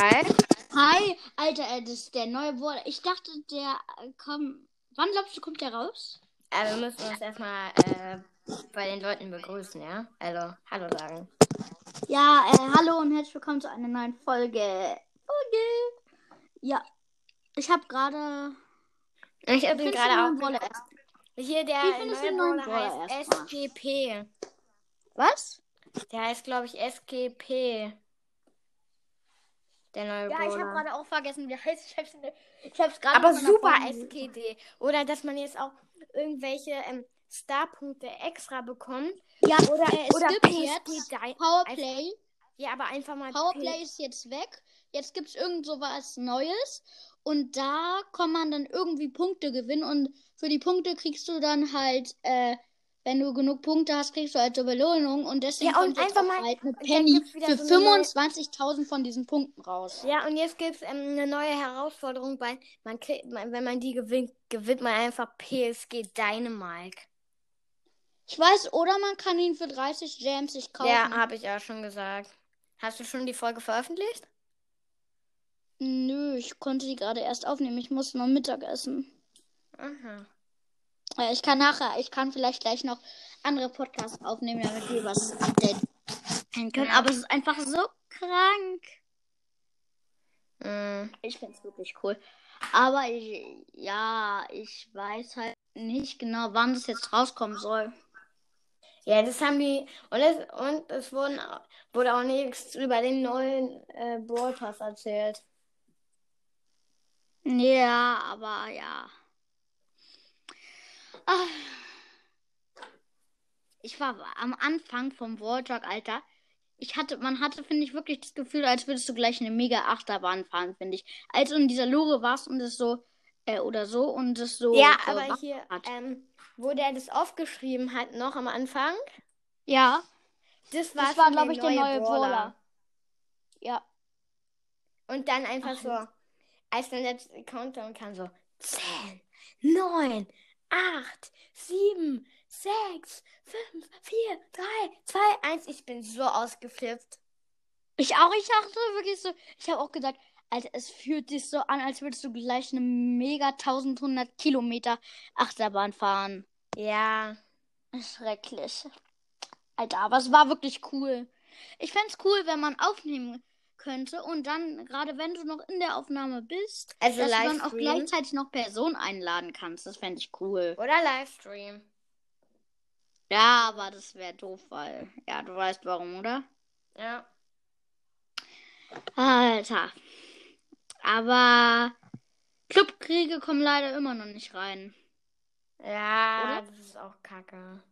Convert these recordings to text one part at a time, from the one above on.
Hi. Hi, Alter, äh, das ist der neue Wort. Ich dachte, der äh, kommt. Wann glaubst du, kommt der raus? Äh, wir müssen uns erstmal äh, bei den Leuten begrüßen, ja? Also, hallo sagen. Ja, äh, hallo und herzlich willkommen zu einer neuen Folge. Folge. Ja, ich habe gerade. Ich bin du gerade auch. Erst- Hier, der neue Brawler heißt erstmal? SGP. Was? Der heißt, glaube ich, SGP. Der neue Ja, ich habe Brawler. gerade auch vergessen, wie heißt. Ich hab's, ich hab's gerade. Aber super SGD. Oder dass man jetzt auch irgendwelche ähm, Starpunkte extra bekommt. Ja, Oder, äh, es oder gibt jetzt Powerplay. Ja, aber einfach mal. Powerplay ist jetzt weg. Jetzt gibt's irgend so was Neues. Und da kann man dann irgendwie Punkte gewinnen. Und für die Punkte kriegst du dann halt, äh, wenn du genug Punkte hast, kriegst du halt so Belohnung. Und deswegen Ja, und kommt jetzt einfach auch mal- halt eine Penny für so eine neue- 25.000 von diesen Punkten raus. Ja, und jetzt gibt es ähm, eine neue Herausforderung, weil man kriegt, wenn man die gewinnt, gewinnt man einfach PSG Dynamite. Ich weiß, oder man kann ihn für 30 Gems sich kaufen. Ja, habe ich auch schon gesagt. Hast du schon die Folge veröffentlicht? Nö, ich konnte die gerade erst aufnehmen. Ich muss noch Mittag essen. Aha. Äh, Ich kann nachher, ich kann vielleicht gleich noch andere Podcasts aufnehmen, damit wir was Update können. Ja. Aber es ist einfach so krank. Mm. Ich finde es wirklich cool. Aber ich, ja, ich weiß halt nicht genau, wann das jetzt rauskommen soll. Ja, das haben die. Und es, und es wurden, wurde auch nichts über den neuen äh, Brawl Pass erzählt. Ja, aber ja. Ah. Ich war am Anfang vom Walltalk, Alter. Ich hatte, man hatte, finde ich, wirklich das Gefühl, als würdest du gleich eine mega Achterbahn fahren, finde ich. Als du in dieser Lore warst und es so, äh, oder so, und es so. Ja, so aber war- hier, hat. ähm, wo der das aufgeschrieben hat, noch am Anfang, Ja, das war, das war, glaube ich, der neue. Brawler. Ja. Und dann einfach Ach, so, als dann der Countdown kam, so 10, 9, 8, 7, 6, 5, 4, 3, 2, 1. Ich bin so ausgeflippt. Ich auch, ich dachte wirklich so, ich habe auch gesagt, Alter, es fühlt sich so an, als würdest du gleich eine mega 1100 Kilometer Achterbahn fahren. Ja. Schrecklich. Alter, aber es war wirklich cool. Ich fänd's cool, wenn man aufnehmen könnte und dann, gerade wenn du noch in der Aufnahme bist, Also dass du dann auch Livestream. gleichzeitig noch Personen einladen kannst. Das fände ich cool. Oder Livestream. Ja, aber das wäre doof, weil, ja, du weißt warum, oder? Ja. Alter. Aber Clubkriege kommen leider immer noch nicht rein. Ja, Oder? das ist auch kacke.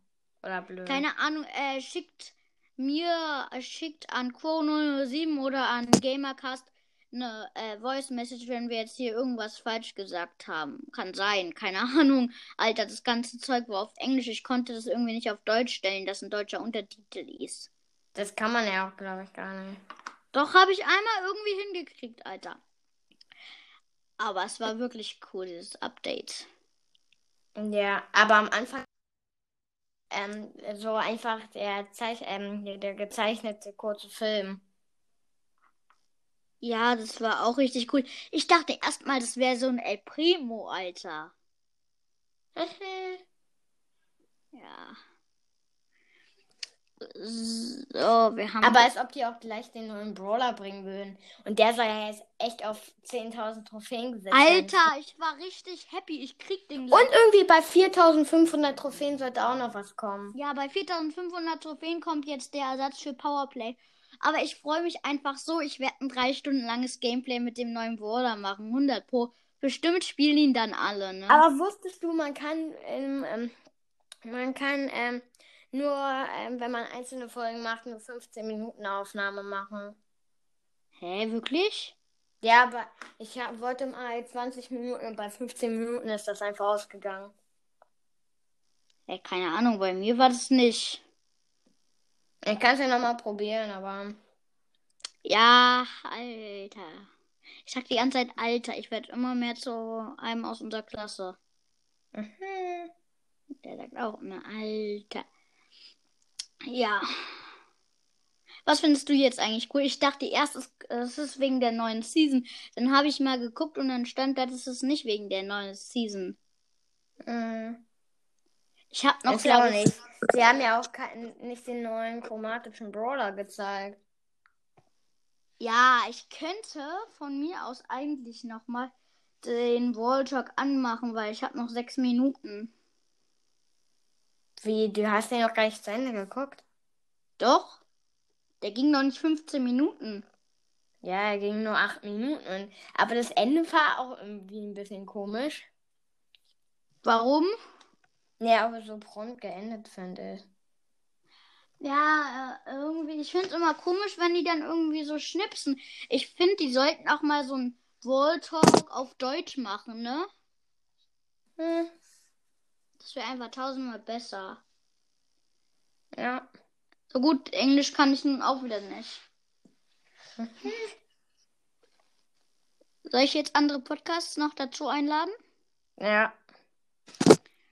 Oder blöd. Keine Ahnung, äh, schickt mir, äh, schickt an Quo007 oder an Gamercast eine äh, Voice Message, wenn wir jetzt hier irgendwas falsch gesagt haben. Kann sein, keine Ahnung. Alter, das ganze Zeug war auf Englisch. Ich konnte das irgendwie nicht auf Deutsch stellen, dass ein deutscher Untertitel ist. Das kann man ja auch, glaube ich, gar nicht. Doch habe ich einmal irgendwie hingekriegt, Alter. Aber es war wirklich cool, dieses Update. Ja, aber am Anfang ähm, so einfach der, Zeich ähm, der, der gezeichnete kurze Film. Ja, das war auch richtig cool. Ich dachte erstmal, das wäre so ein El Primo, Alter. Ja. So, wir haben. aber als ob die auch gleich den neuen Brawler bringen würden. Und der soll ja jetzt echt auf 10.000 Trophäen gesetzt werden. Alter, ich war richtig happy. Ich krieg den gleich. Und irgendwie bei 4.500 Trophäen sollte auch noch was kommen. Ja, bei 4500 Trophäen kommt jetzt der Ersatz für Powerplay. Aber ich freue mich einfach so. Ich werde ein drei Stunden langes Gameplay mit dem neuen Brawler machen. 100 pro. Bestimmt spielen ihn dann alle, ne? Aber wusstest du, man kann, ähm, ähm, man kann ähm, nur, ähm, wenn man einzelne Folgen macht, nur 15 Minuten Aufnahme machen. Hä, wirklich? Ja, aber ich hab, wollte mal 20 Minuten und bei 15 Minuten ist das einfach ausgegangen. Ja, keine Ahnung, bei mir war das nicht. Ich kann es ja nochmal probieren, aber. Ja, Alter. Ich sag die ganze Zeit Alter. Ich werde immer mehr zu einem aus unserer Klasse. Mhm. Der sagt auch immer Alter. Ja. Was findest du jetzt eigentlich cool? Ich dachte erst, es, es ist wegen der neuen Season. Dann habe ich mal geguckt und dann stand da, das ist nicht wegen der neuen Season. Mhm. Ich habe noch, Ist glaube ich, nicht. Sie haben ja auch kein, nicht den neuen chromatischen Brawler gezeigt. Ja, ich könnte von mir aus eigentlich noch mal den Walltalk anmachen, weil ich habe noch sechs Minuten. Wie, du hast den noch gar nicht zu Ende geguckt? Doch? Der ging noch nicht 15 Minuten. Ja, er ging nur acht Minuten. Aber das Ende war auch irgendwie ein bisschen komisch. Warum? Ja, aber so prompt geendet, finde ich. Ja, äh, irgendwie, ich finde es immer komisch, wenn die dann irgendwie so schnipsen. Ich finde, die sollten auch mal so ein Walltalk auf Deutsch machen, ne? Hm. Das wäre einfach tausendmal besser. Ja. So gut, Englisch kann ich nun auch wieder nicht. Soll ich jetzt andere Podcasts noch dazu einladen? Ja.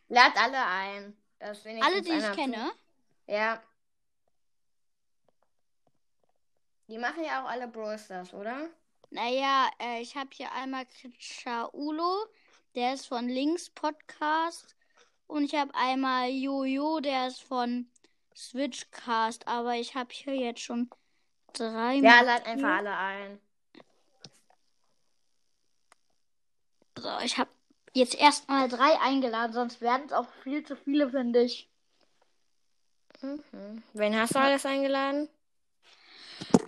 Lad alle ein. Alle, die ich kenne. zu- Ja. Die machen ja auch alle Brawl Stars, oder? Naja, äh, ich habe hier einmal Chaulo, der ist von Links Podcast. Und ich habe einmal Jojo, der ist von Switchcast. Aber ich habe hier jetzt schon drei. Ja, lad einfach alle ein. So, ich habe jetzt erstmal drei eingeladen, sonst werden es auch viel zu viele, finde ich. Mhm. Wen hast du alles eingeladen?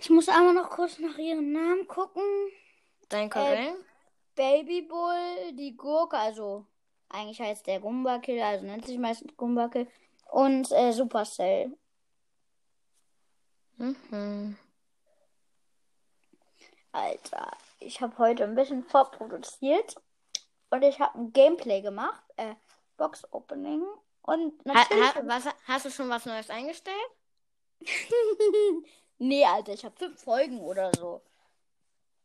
Ich muss einmal noch kurz nach ihren Namen gucken. Dein Cousin? Babybull, die Gurke, also eigentlich heißt der Gumbakill, also nennt sich meistens Gumbakill. Und äh, Supercell. Mhm. Alter, ich habe heute ein bisschen vorproduziert. Und ich habe ein Gameplay gemacht. Äh, Box Opening. Und Ha, natürlich. ha, was, hast du schon was Neues eingestellt? nee, Alter, ich habe fünf Folgen oder so.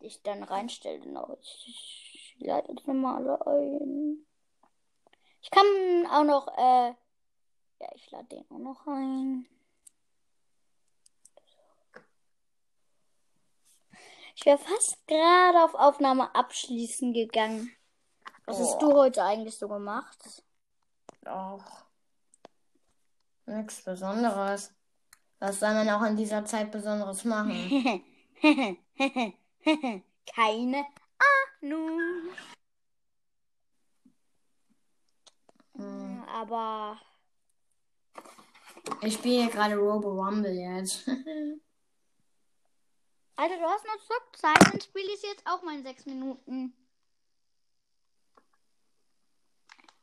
Die ich dann reinstelle. Ich, ich leite jetzt nochmal alle ein. Ich kann auch noch, äh. Ja, ich lade den auch noch ein. Ich wäre fast gerade auf Aufnahme abschließen gegangen. Was hast Oh. du heute eigentlich so gemacht? Auch. Nichts Besonderes. Was soll man auch in dieser Zeit Besonderes machen? Keine Ahnung. Aber Ich spiele gerade Robo Rumble jetzt. Alter, du hast noch Zockzeit, dann spiele ich jetzt auch mal in sechs Minuten.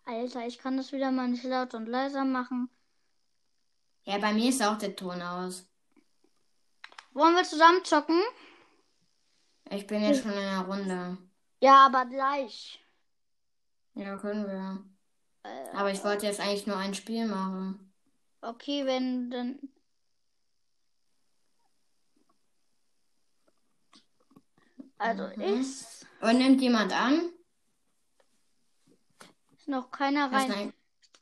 Alter, ich kann das wieder mal nicht laut und leiser machen. ja, bei mir ist auch der Ton aus. Wollen wir zusammen zocken? Ich bin jetzt schon in einer Runde. Ja, aber gleich. Ja, können wir. Aber ich wollte jetzt eigentlich nur ein Spiel machen. okay, wenn dann. Also Mhm. ist, Und nimmt jemand an? ist noch keiner Hast, rein.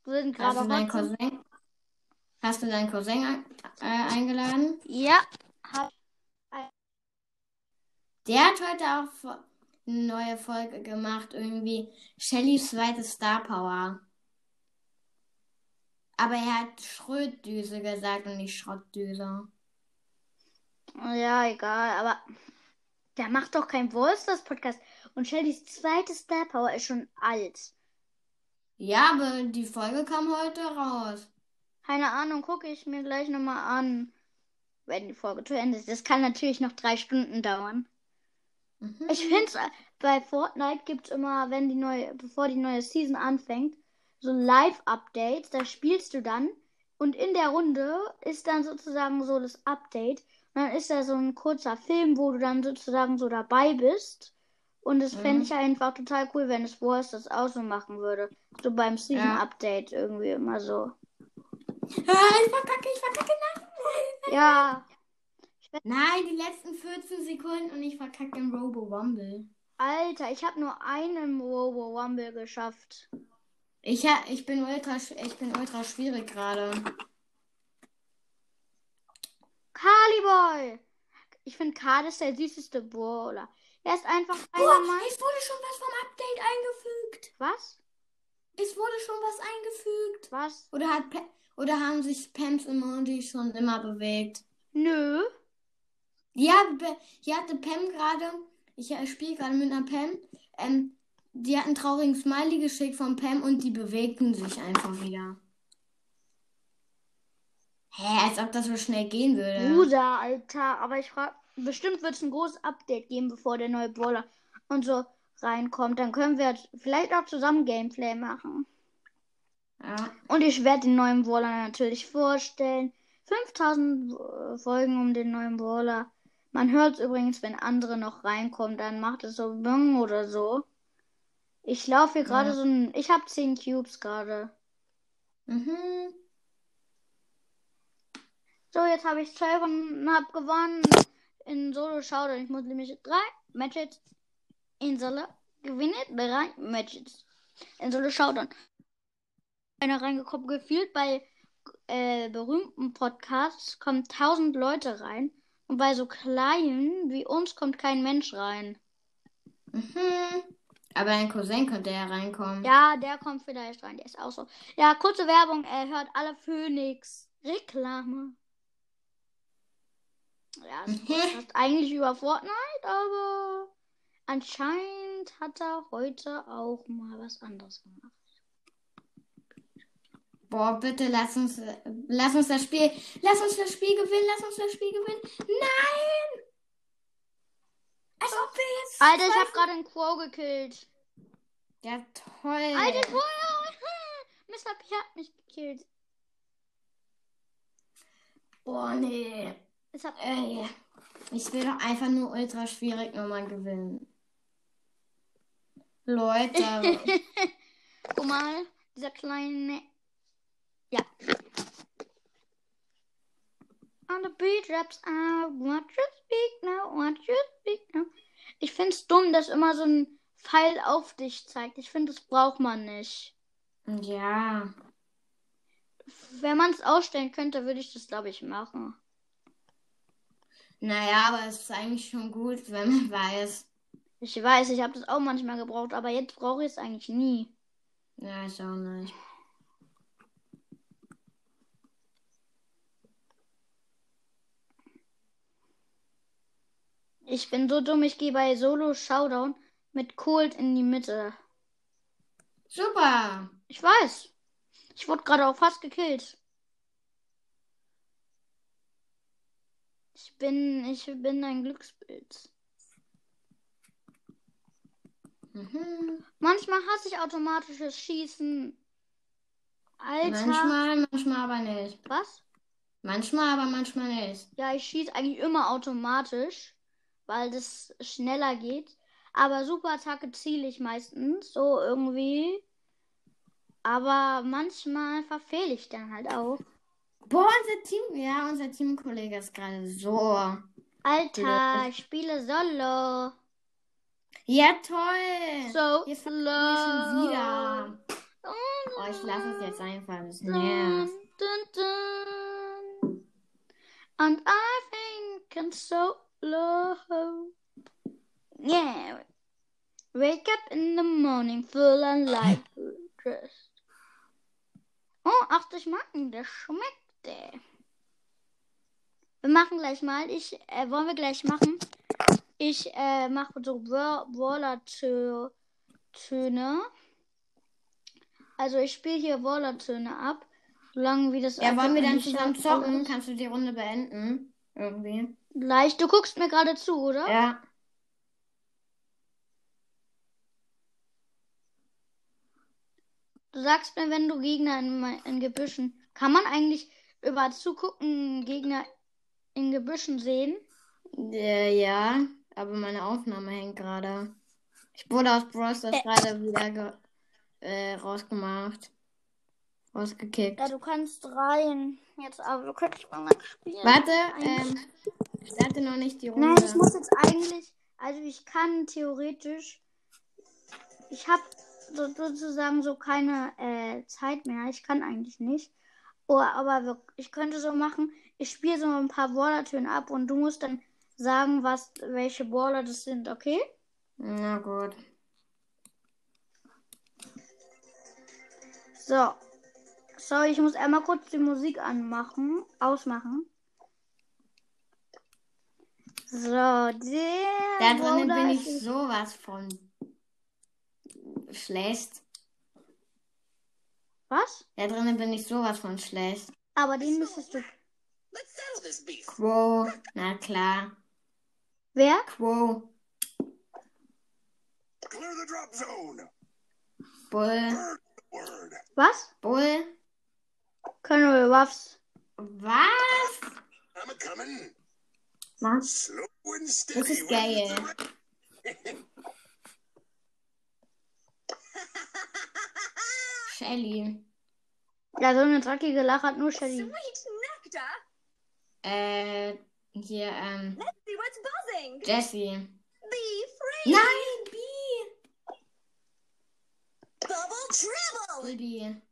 Wir sind hast du deinen Cousin? Hast du deinen Cousin äh, eingeladen? Ja, hab, Der hat heute auch eine neue Folge gemacht, irgendwie Shellys zweite Star Power. Aber er hat Schrötdüse gesagt und nicht Schrottdüse. ja, egal, aber der macht doch kein Wolsters Podcast. Und Shellys zweite Star Power ist schon alt. Ja, aber die Folge kam heute raus. Keine Ahnung, gucke ich mir gleich nochmal an, wenn die Folge zu Ende ist. Das kann natürlich noch drei Stunden dauern. Mhm. Ich finde bei Fortnite gibt es immer, wenn die neue, bevor die neue Season anfängt, so Live-Updates. Da spielst du dann und in der Runde ist dann sozusagen so das Update. Und dann ist da so ein kurzer Film, wo du dann sozusagen so dabei bist. Und das fände Mhm. ich einfach total cool, wenn es Wars das auch so machen würde. So beim Season-Update irgendwie immer so. Ah, ich verkacke, ich verkacke. Nein, Ja, nein, die letzten 14 Sekunden und ich verkacke im Robo Rumble. Alter, ich habe nur einen Robo Rumble geschafft. Ich, ha, ich, bin ultra, ich bin ultra schwierig gerade. Kaliboy. Ich finde Karl ist der süßeste Brawler. Er ist einfach einer Boah, Mann. es wurde schon was vom Update eingefügt. Was? Es wurde schon was eingefügt. Was? Oder, hat oder haben sich Pams Emoji schon immer bewegt? Nö. Ja, hier hatte Pam gerade, ich spiele gerade mit einer Pam, ähm, die hat einen traurigen Smiley geschickt von Pam und die bewegten sich einfach wieder. Hä, als ob das so schnell gehen würde. Bruder, Alter. Aber ich frage, bestimmt wird es ein großes Update geben, bevor der neue Brawler und so reinkommt. Dann können wir vielleicht auch zusammen Gameplay machen. Ja. Und ich werde den neuen Brawler natürlich vorstellen. 5000 äh, Folgen um den neuen Brawler. Man hört es übrigens, wenn andere noch reinkommen, dann macht es so Bing oder so. Ich laufe hier gerade Ja. so ein. Ich habe 10 Cubes gerade. Mhm. So, jetzt habe ich zwei und hab gewonnen in Solo Showdown. Ich muss nämlich drei Matches in Solo gewinnen. Drei Matches in Solo Showdown. Einer reingekommen, gefühlt bei äh, berühmten Podcasts kommen tausend Leute rein. Und bei so kleinen wie uns kommt kein Mensch rein. Mhm. Aber dein Cousin könnte ja reinkommen. Ja, der kommt vielleicht rein. Der ist auch so. Ja, kurze Werbung. Er hört alle Phoenix. Reklame. Ja, ist Mhm. Podcast eigentlich über Fortnite, aber anscheinend hat er heute auch mal was anderes gemacht. Boah, bitte lass uns, äh, lass uns das Spiel, lass uns das Spiel gewinnen, lass uns das Spiel gewinnen. Nein! Als ob wir jetzt. Alter, ich habe gerade einen Quo gekillt. Ja, toll. Alter, Quo! Mr. P hat mich gekillt. Boah, nee. Es hat Ey. Ich will doch einfach nur ultra schwierig nochmal gewinnen. Leute. Guck mal, dieser kleine. Ja. On the beat raps out, what you speak now, what you speak now. Ich find's dumm, dass immer so ein Pfeil auf dich zeigt. Ich finde, das braucht man nicht. ja. Wenn man es ausstellen könnte, würde ich das, glaube ich, machen. Naja, aber es ist eigentlich schon gut, wenn man weiß. Ich weiß, ich habe das auch manchmal gebraucht, aber jetzt brauche ich es eigentlich nie. Ja, ich auch nicht. Ich bin so dumm, ich gehe bei Solo Showdown mit Cold in die Mitte. Super. Ich weiß. Ich wurde gerade auch fast gekillt. Ich bin, ich bin ein Glückspilz. Mhm. Manchmal hasse ich automatisches Schießen. Alter. Manchmal, manchmal aber nicht. Was? Manchmal, aber manchmal nicht. Ja, ich schieße eigentlich immer automatisch, weil das schneller geht. Aber Superattacke ziele ich meistens so irgendwie. Aber manchmal verfehle ich dann halt auch. Boah, unser Team, ja, unser Teamkollege ist gerade so. Alter, ich spiele Solo. Ja, toll. So slow. Wir schon wieder. Oh, ich lasse es jetzt einfach. Das Dun, nervt. dun, dun. And I think I'm so low. Yeah. Wake up in the morning full and light dressed. Oh, 80 Marken, das schmeckt. ey. Wir machen gleich mal. Ich, äh, wollen wir gleich machen? Ich äh, mache so Waller-Töne. Also ich spiele hier Waller-Töne ab. Solange wie das Ja, wollen wir dann zusammen zocken? ist. Kannst du die Runde beenden? Irgendwie. Gleich. Du guckst mir gerade zu, oder? Ja. Du sagst mir, wenn du Gegner in, in Gebüschen. Kann man eigentlich über Zugucken Gegner in Gebüschen sehen? Äh, ja, aber meine Aufnahme hängt gerade. Ich wurde aus Bros. das gerade wieder äh, rausgemacht. Rausgekickt. Ja, du kannst rein. Jetzt aber du könntest mal spielen. Warte, ähm, ich starte noch nicht die Runde. Nein, ich muss jetzt eigentlich. Also ich kann theoretisch. Ich habe so, sozusagen so keine äh, Zeit mehr. Ich kann eigentlich nicht. Oh, aber wir, ich könnte so machen. Ich spiele so ein paar Brawler-Töne ab und du musst dann sagen, was, welche Brawler das sind, okay? Na gut. So. Sorry, ich muss einmal kurz die Musik anmachen, ausmachen. So, der. Da drinnen bin ich sowas von schlecht. Was? Da drinnen bin ich sowas von schlecht. Aber den müsstest du. Quo, na klar. Wer? Quo. Bull. Was? Bull. Colonel Ruffs. Was? Was? Das ist geil. Shelly. Ja, so eine dreckige Lache hat nur Shelly. Sweet nectar. Äh, hier, ähm, Let's see what's buzzing. Jessie. Be free. Nein, B. Bubble trouble. Bibi.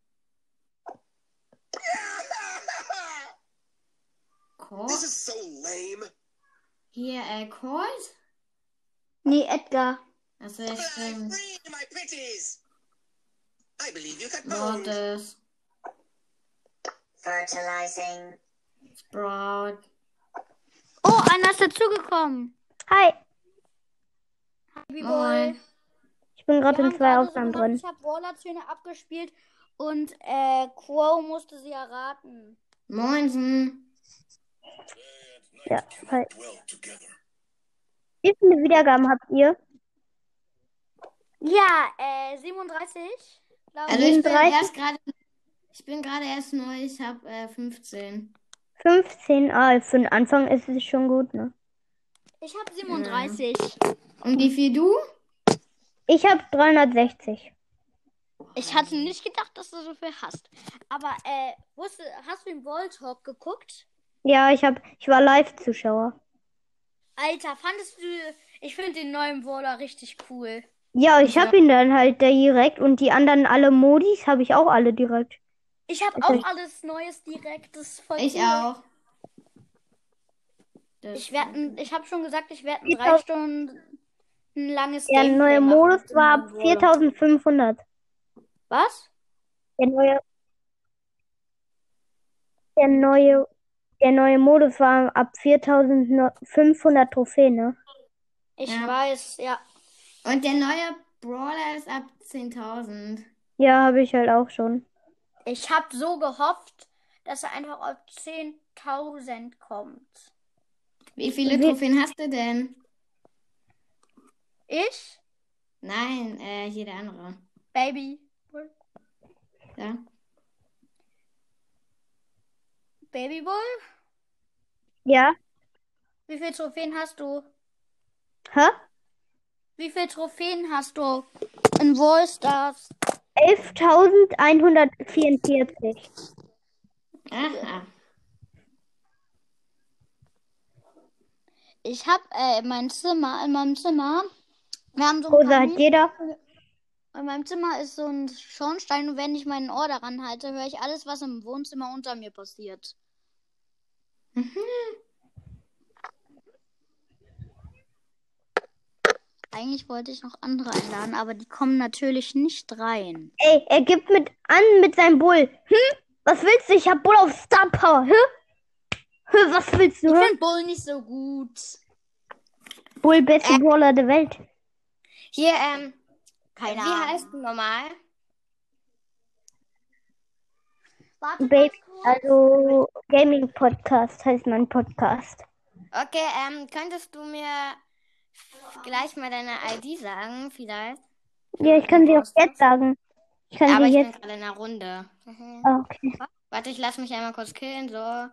Colt? this is so lame. Hier, äh, Colt? Nee, Edgar. Achso, ja, stimmt. free my pitties. I believe you got bones. Mortis, Fertilizing. Sprout. Oh, einer ist dazugekommen. Hi, Happy Moin. ich bin gerade in zwei Aufnahmen drin. Ich habe Brawler-Töne abgespielt und äh, Quo musste sie erraten. Moinsen. Ja, hi. Wie viele Wiedergaben habt ihr? Ja, äh, 37. glaub Also ich. ich bin 37? erst gerade, ich bin gerade erst neu, ich habe äh, 15. 15? Ah, für den Anfang ist es schon gut, ne? Ich habe 37. Und wie viel du? Ich habe 360. Ich hatte nicht gedacht, dass du so viel hast. Aber, äh, wusste, hast du den Ball Talk geguckt? Ja, ich hab, ich war Live-Zuschauer. Alter, fandest du, ich finde den neuen Brawler richtig cool. Ja, ich hab ihn dann halt direkt und die anderen alle Modis habe ich auch alle direkt. Ich habe Also auch ich- alles Neues direkt, das ist voll Ich cool. auch. Das Ich werde, ich habe schon gesagt, ich werde drei auch. Stunden ein langes Der Gameplay neue Modus war ab Brawler. 4500. Was? Der neue, der neue, der neue Modus war ab 4500 Trophäen, ne? Ich Ja. weiß, ja. Und der neue Brawler ist ab 10.000. Ja, habe ich halt auch schon. Ich habe so gehofft, dass er einfach auf 10.000 kommt. Wie viele Wie- Trophäen hast du denn? Ich, Nein, äh, hier der andere. Baby, Ja. Babybull, Ja? wie viele Trophäen hast du? Hä? Wie viele Trophäen hast du in Brawl Stars? 11.144. Aha. Ich habe äh, in meinem Zimmer, in meinem Zimmer, wir haben so ein Rosa hat jeder. In meinem Zimmer ist so ein Schornstein und wenn ich mein Ohr daran halte, höre ich alles, was im Wohnzimmer unter mir passiert. Eigentlich wollte ich noch andere einladen, aber die kommen natürlich nicht rein. Ey, er gibt mit an mit seinem Bull. Hm? Was willst du? Ich hab Bull auf Star Power. Hä? Hä, Was willst Ich du? Hä? finde Bull nicht so gut. Bull, beste Brawler der Welt. Hier, ähm, Keine wie Ahnung. heißt du normal? Warte Baby, also Gaming Podcast heißt mein Podcast. Okay, ähm, könntest du mir gleich mal deine ID sagen, vielleicht? Ja, ich kann sie auch jetzt sagen. Ich kann Aber sie ich bin jetzt. gerade in einer Runde. Ah, okay. Warte, ich lasse mich einmal kurz killen, so.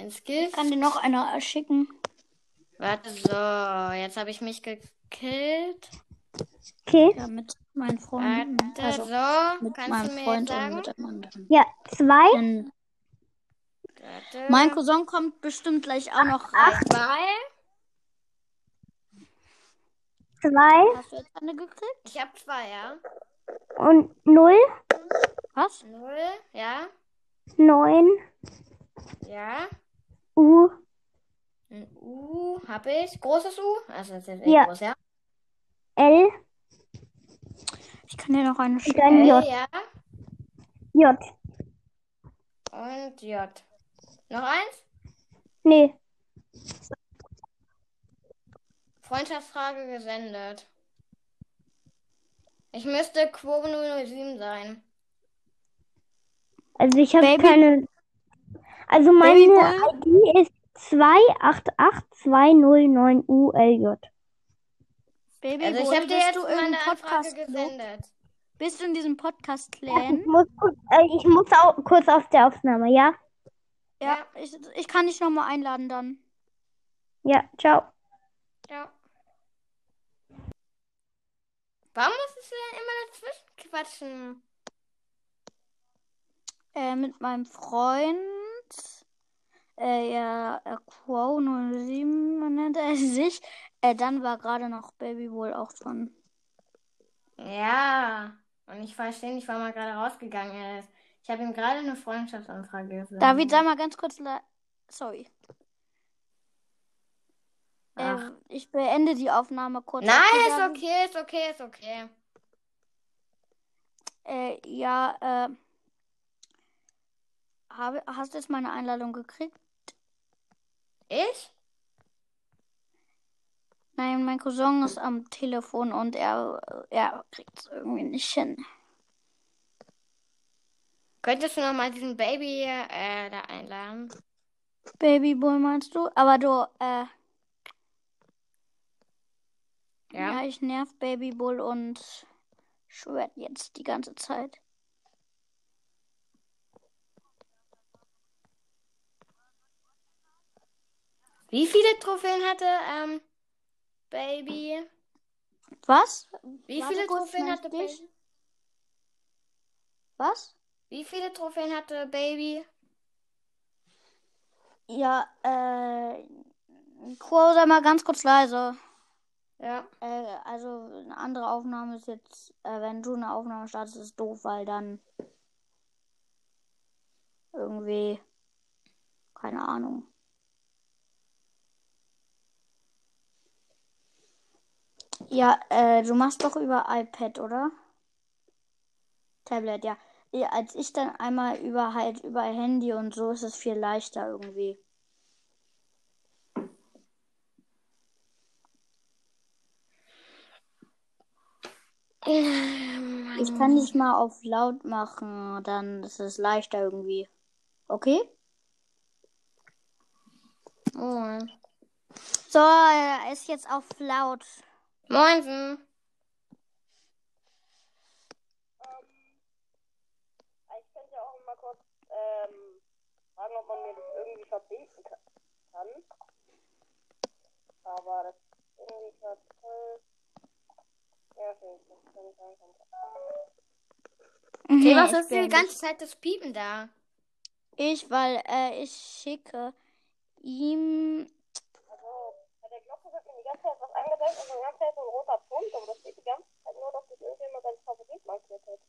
Ins Gift. Kann dir noch einer schicken? Warte, so. Jetzt habe ich mich gekillt. Okay. Ja, mit meinen Freunden. Warte, Also so. mit Kannst meinem du mir Freund jetzt und sagen? mit einem anderen. Ja, zwei. Denn mein Cousin kommt bestimmt gleich auch noch rein. Zwei. Zwei Hast du jetzt eine gekriegt? Ich habe zwei, ja. und null. Was? Null, ja. Neun. Ja. U, Ein U habe ich. Großes U. Also das ist jetzt Ja. groß, ja. L, Ich kann dir noch eine dann L, J. ja. J. Und J. Noch eins? Nee, Freundschaftsfrage gesendet. Ich müsste Quo 007 sein. also ich habe keine. Also meine? ID ist 2882009ULJ. Baby, Also ich habe dir bist jetzt meine Podcast Anfrage gesendet. Bist du in diesem Podcast Ich muss, kurz- äh, ich muss auch kurz auf der Aufnahme, ja? Ja, ich, ich kann dich nochmal einladen dann. Ja, ciao. Ja. Warum musstest du denn immer dazwischen quatschen? Äh, mit meinem Freund. Äh, ja, äh, Quo 07 nennt er sich. Äh, dann war gerade noch Baby wohl auch dran. Ja. Und ich verstehe nicht, warum er gerade rausgegangen ist. Ich habe ihm gerade eine Freundschaftsanfrage gesendet. David, sag mal ganz kurz. Sorry. Ach. Äh, ich beende die Aufnahme kurz. Nein, Okay, ist okay, ist okay, ist okay. Äh, ja, äh. Hast du jetzt meine Einladung gekriegt? Ich? Nein, mein Cousin ist am Telefon und er, er kriegt es irgendwie nicht hin. Könntest du noch mal diesen Baby äh, da einladen? Babyboy meinst du? Aber du, äh, Ja. ja, ich nerv Babybull und schwört jetzt die ganze Zeit. Wie viele Trophäen hatte ähm, Baby? Was? Wie Warte viele kurz, Trophäen hatte dich? Baby? Was? Wie viele Trophäen hatte Baby? Ja, äh, Quo, sei mal ganz kurz leise. Ja. Äh, also eine andere Aufnahme ist jetzt, äh, wenn du eine Aufnahme startest, ist doof, weil dann irgendwie, keine Ahnung. Ja, äh, du machst doch über iPad, oder? Tablet, ja. Ja, Als ich dann einmal über halt über Handy und so ist es viel leichter irgendwie. Ich kann dich mal auf laut machen, dann ist es leichter irgendwie. Okay? Moin. So, er ist jetzt auf laut. Moinsen. Ich könnte ja auch mal kurz ähm, fragen, ob man mir das irgendwie verbinden ka- kann. Aber das ist irgendwie gerade voll nervig. Das kann ich einfach Okay, was ist die bin- ganze Zeit das Piepen da? Ich, weil äh, ich schicke ihm. Also, bei der Glocke wird mir die angezeigt und die ganze ein roter Punkt, aber das steht die ganze Zeit nur, dass sich irgendjemand als Favorit markiert hat.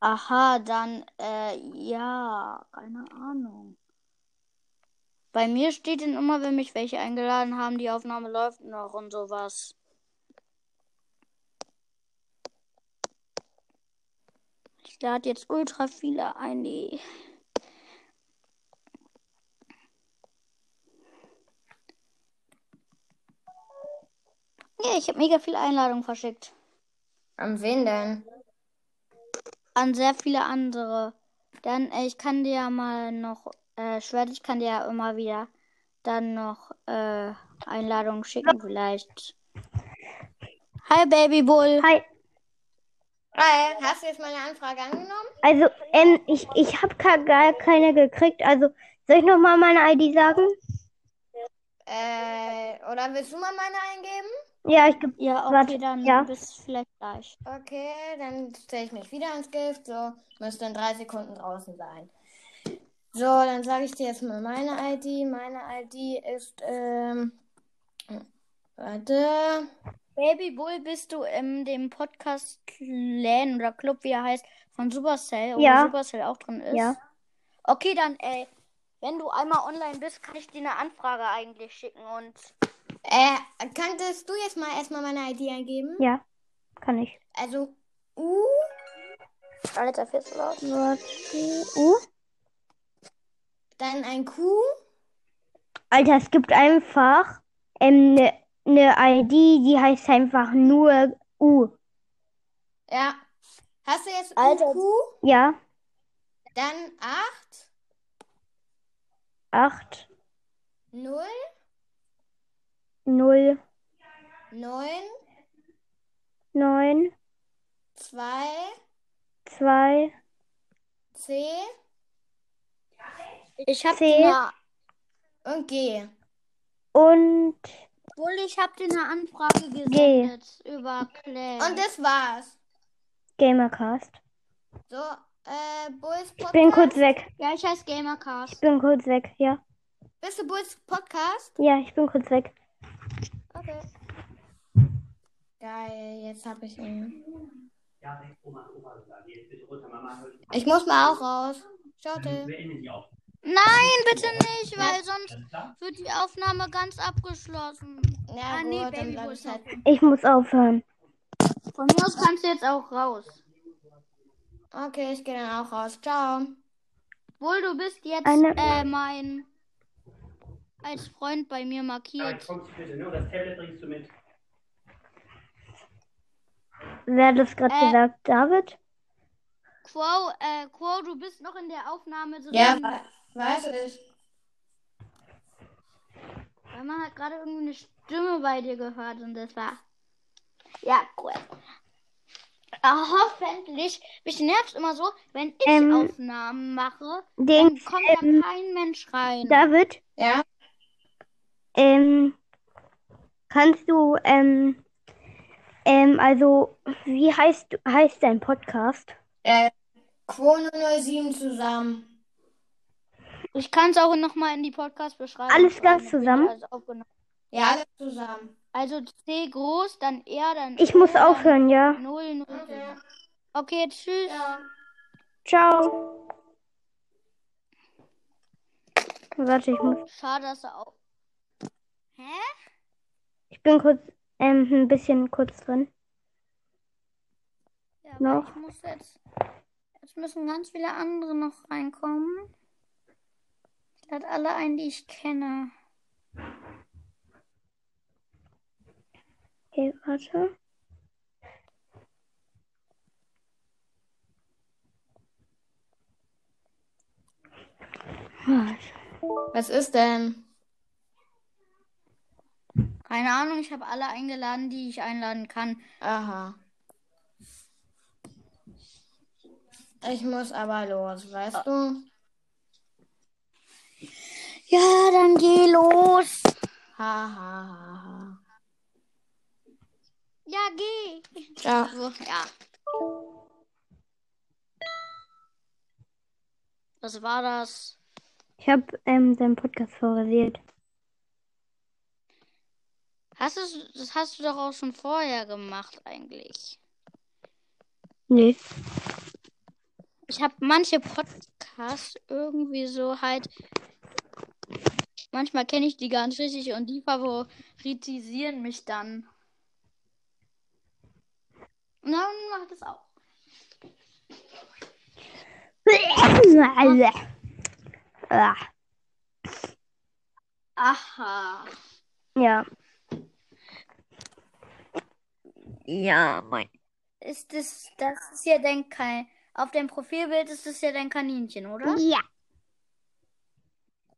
Aha, dann, äh, ja, keine Ahnung. Bei mir steht dann immer, wenn mich welche eingeladen haben, die Aufnahme läuft noch und sowas. Ich lade jetzt ultra viele ein. Nee. Ja, ich habe mega viele Einladungen verschickt. An wen denn? An sehr viele andere. Dann, äh, ich kann dir ja mal noch, äh, Schwert, ich kann dir ja immer wieder dann noch äh, Einladungen schicken, vielleicht. Hi, Babybull. Hi. Hi, hast du jetzt meine Anfrage angenommen? Also, ähm, ich, ich habe gar keine gekriegt. Also, soll ich nochmal meine ID sagen? Äh, oder willst du mal meine eingeben? Ja, ich geb- Ja, okay, Warte, dann ja. bis vielleicht gleich. Okay, dann stelle ich mich wieder ans Gift. So, müsste in drei Sekunden draußen sein. So, dann sage ich dir jetzt mal meine ID. Meine ID ist, ähm, warte. Babybull, bist du in dem Podcast Clan oder Club, wie er heißt, von Supercell, wo Ja. Supercell auch drin ist? Ja. Okay, dann, ey, wenn du einmal online bist, kann ich dir eine Anfrage eigentlich schicken und Äh, könntest du jetzt mal erstmal meine ID eingeben? Ja, kann ich. Also U, Alter, viel zu laut. Uh. dann ein Q, Alter, es gibt einfach eine ne ID, die heißt einfach nur U. ja. Hast du jetzt Alter. Q, Ja, dann 8, 8, 0, 0, 9, 9, 2, 2, C Ich hab C. und G. und wohl, ich hab dir eine Anfrage gesendet über Clay. Und das war's. Gamercast. So, äh, Bulls Podcast. Ich bin kurz weg. ja, ich heiße Gamercast. Ich bin kurz weg, ja. Bist du Bulls Podcast? Ja, ich bin kurz weg. Okay. Geil, jetzt hab ich ihn. Ich muss mal auch raus. Schaute. Nein, bitte nicht, weil sonst wird die Aufnahme ganz abgeschlossen. Ja, Ah, gut, nee, Baby ich halt. Ich muss aufhören. Von mir aus kannst du jetzt auch raus. Okay, ich gehe dann auch raus. Ciao. Wohl, du bist jetzt Eine- äh, mein als Freund bei mir markiert. kommst du bitte, ne? Und das Tablet bringst du mit. Wer hat das gerade Äh. gesagt? David? Quo, äh, Quo, du bist noch in der Aufnahme drin. Ja, we- weiß ich. Weil man hat gerade irgendwie eine Stimme bei dir gehört und das war. Ja, cool. Ah, hoffentlich. Mich nervt immer so, wenn ich Ähm, Aufnahmen mache, dann Den, kommt da ähm, kein Mensch rein. David, Ja? Ähm, kannst du, ähm, ähm, also, wie heißt, heißt dein Podcast? Äh, Quo 007 zusammen. Ich kann es auch nochmal in die Podcast-Beschreibung. Alles ganz zusammen? alles aufgenommen. Ja, alle zusammen. Also C groß, dann R, dann Ich O, muss dann aufhören, ja. 0, 0. Okay. Okay, tschüss. Ja. Ciao. Warte, ich muss, Schade, dass er auch. Hä? ich bin kurz, ähm, ein bisschen kurz drin. Ja, Noch? aber ich muss jetzt. Jetzt müssen ganz viele andere noch reinkommen. Ich lade alle ein, die ich kenne. Okay, warte. Warte. Was ist denn? Keine Ahnung, ich habe alle eingeladen, die ich einladen kann. Aha. Ich muss aber los, weißt du? Ja, dann geh los. Ha, ha, ha, ha. Ja, geh. Ciao. So, ja. Was war das? Ich habe ähm, deinen Podcast favorisiert. Hast du, das hast du doch auch schon vorher gemacht, eigentlich. Nee. Ich habe manche Podcasts irgendwie so halt. Manchmal kenne ich die gar nicht richtig und die favoritisieren mich dann. Na, und macht das auch. Ah, Aha. Ja. Ja, mein. Ist das, das ist ja dein Kai. Auf deinem Profilbild ist das ja dein Kaninchen, oder? Ja.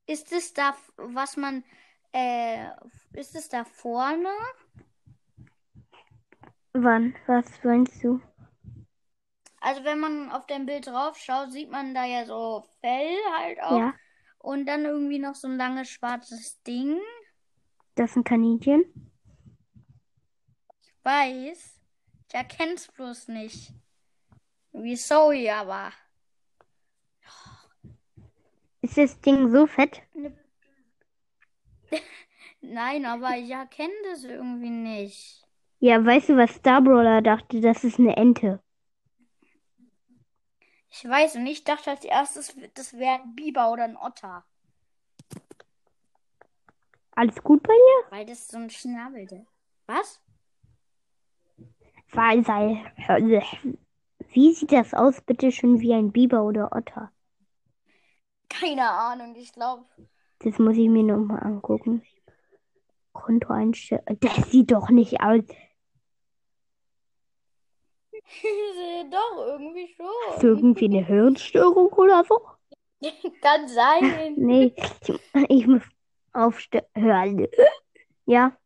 Ist es da, was man, äh, ist es da vorne? Wann? Was meinst du? Also wenn man auf dein Bild drauf schaut, sieht man da ja so Fell halt auch. Ja. Und dann irgendwie noch so ein langes schwarzes Ding. Das ist ein Kaninchen. Ich weiß. Ich erkenn's bloß nicht. Wieso aber? Ist das Ding so fett? Nein, aber ich erkenne das irgendwie nicht. Ja, weißt du, was Starbrawler dachte? Das ist eine Ente. Ich weiß und ich dachte als erstes, das wäre ein Biber oder ein Otter. Alles gut bei dir? Weil das so ein Schnabel ist. Was? Sei. Wie sieht das aus, bitte schön, wie ein Biber oder Otter? Keine Ahnung, ich glaube. Das muss ich mir nochmal angucken. Kontoeinstellung. Das sieht doch nicht aus. Doch, irgendwie Hast du schon. irgendwie eine Hirnstörung oder so? Kann sein. Nee, ich, ich muss aufhören. Ja,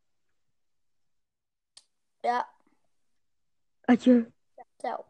Ja, adieu. ciao.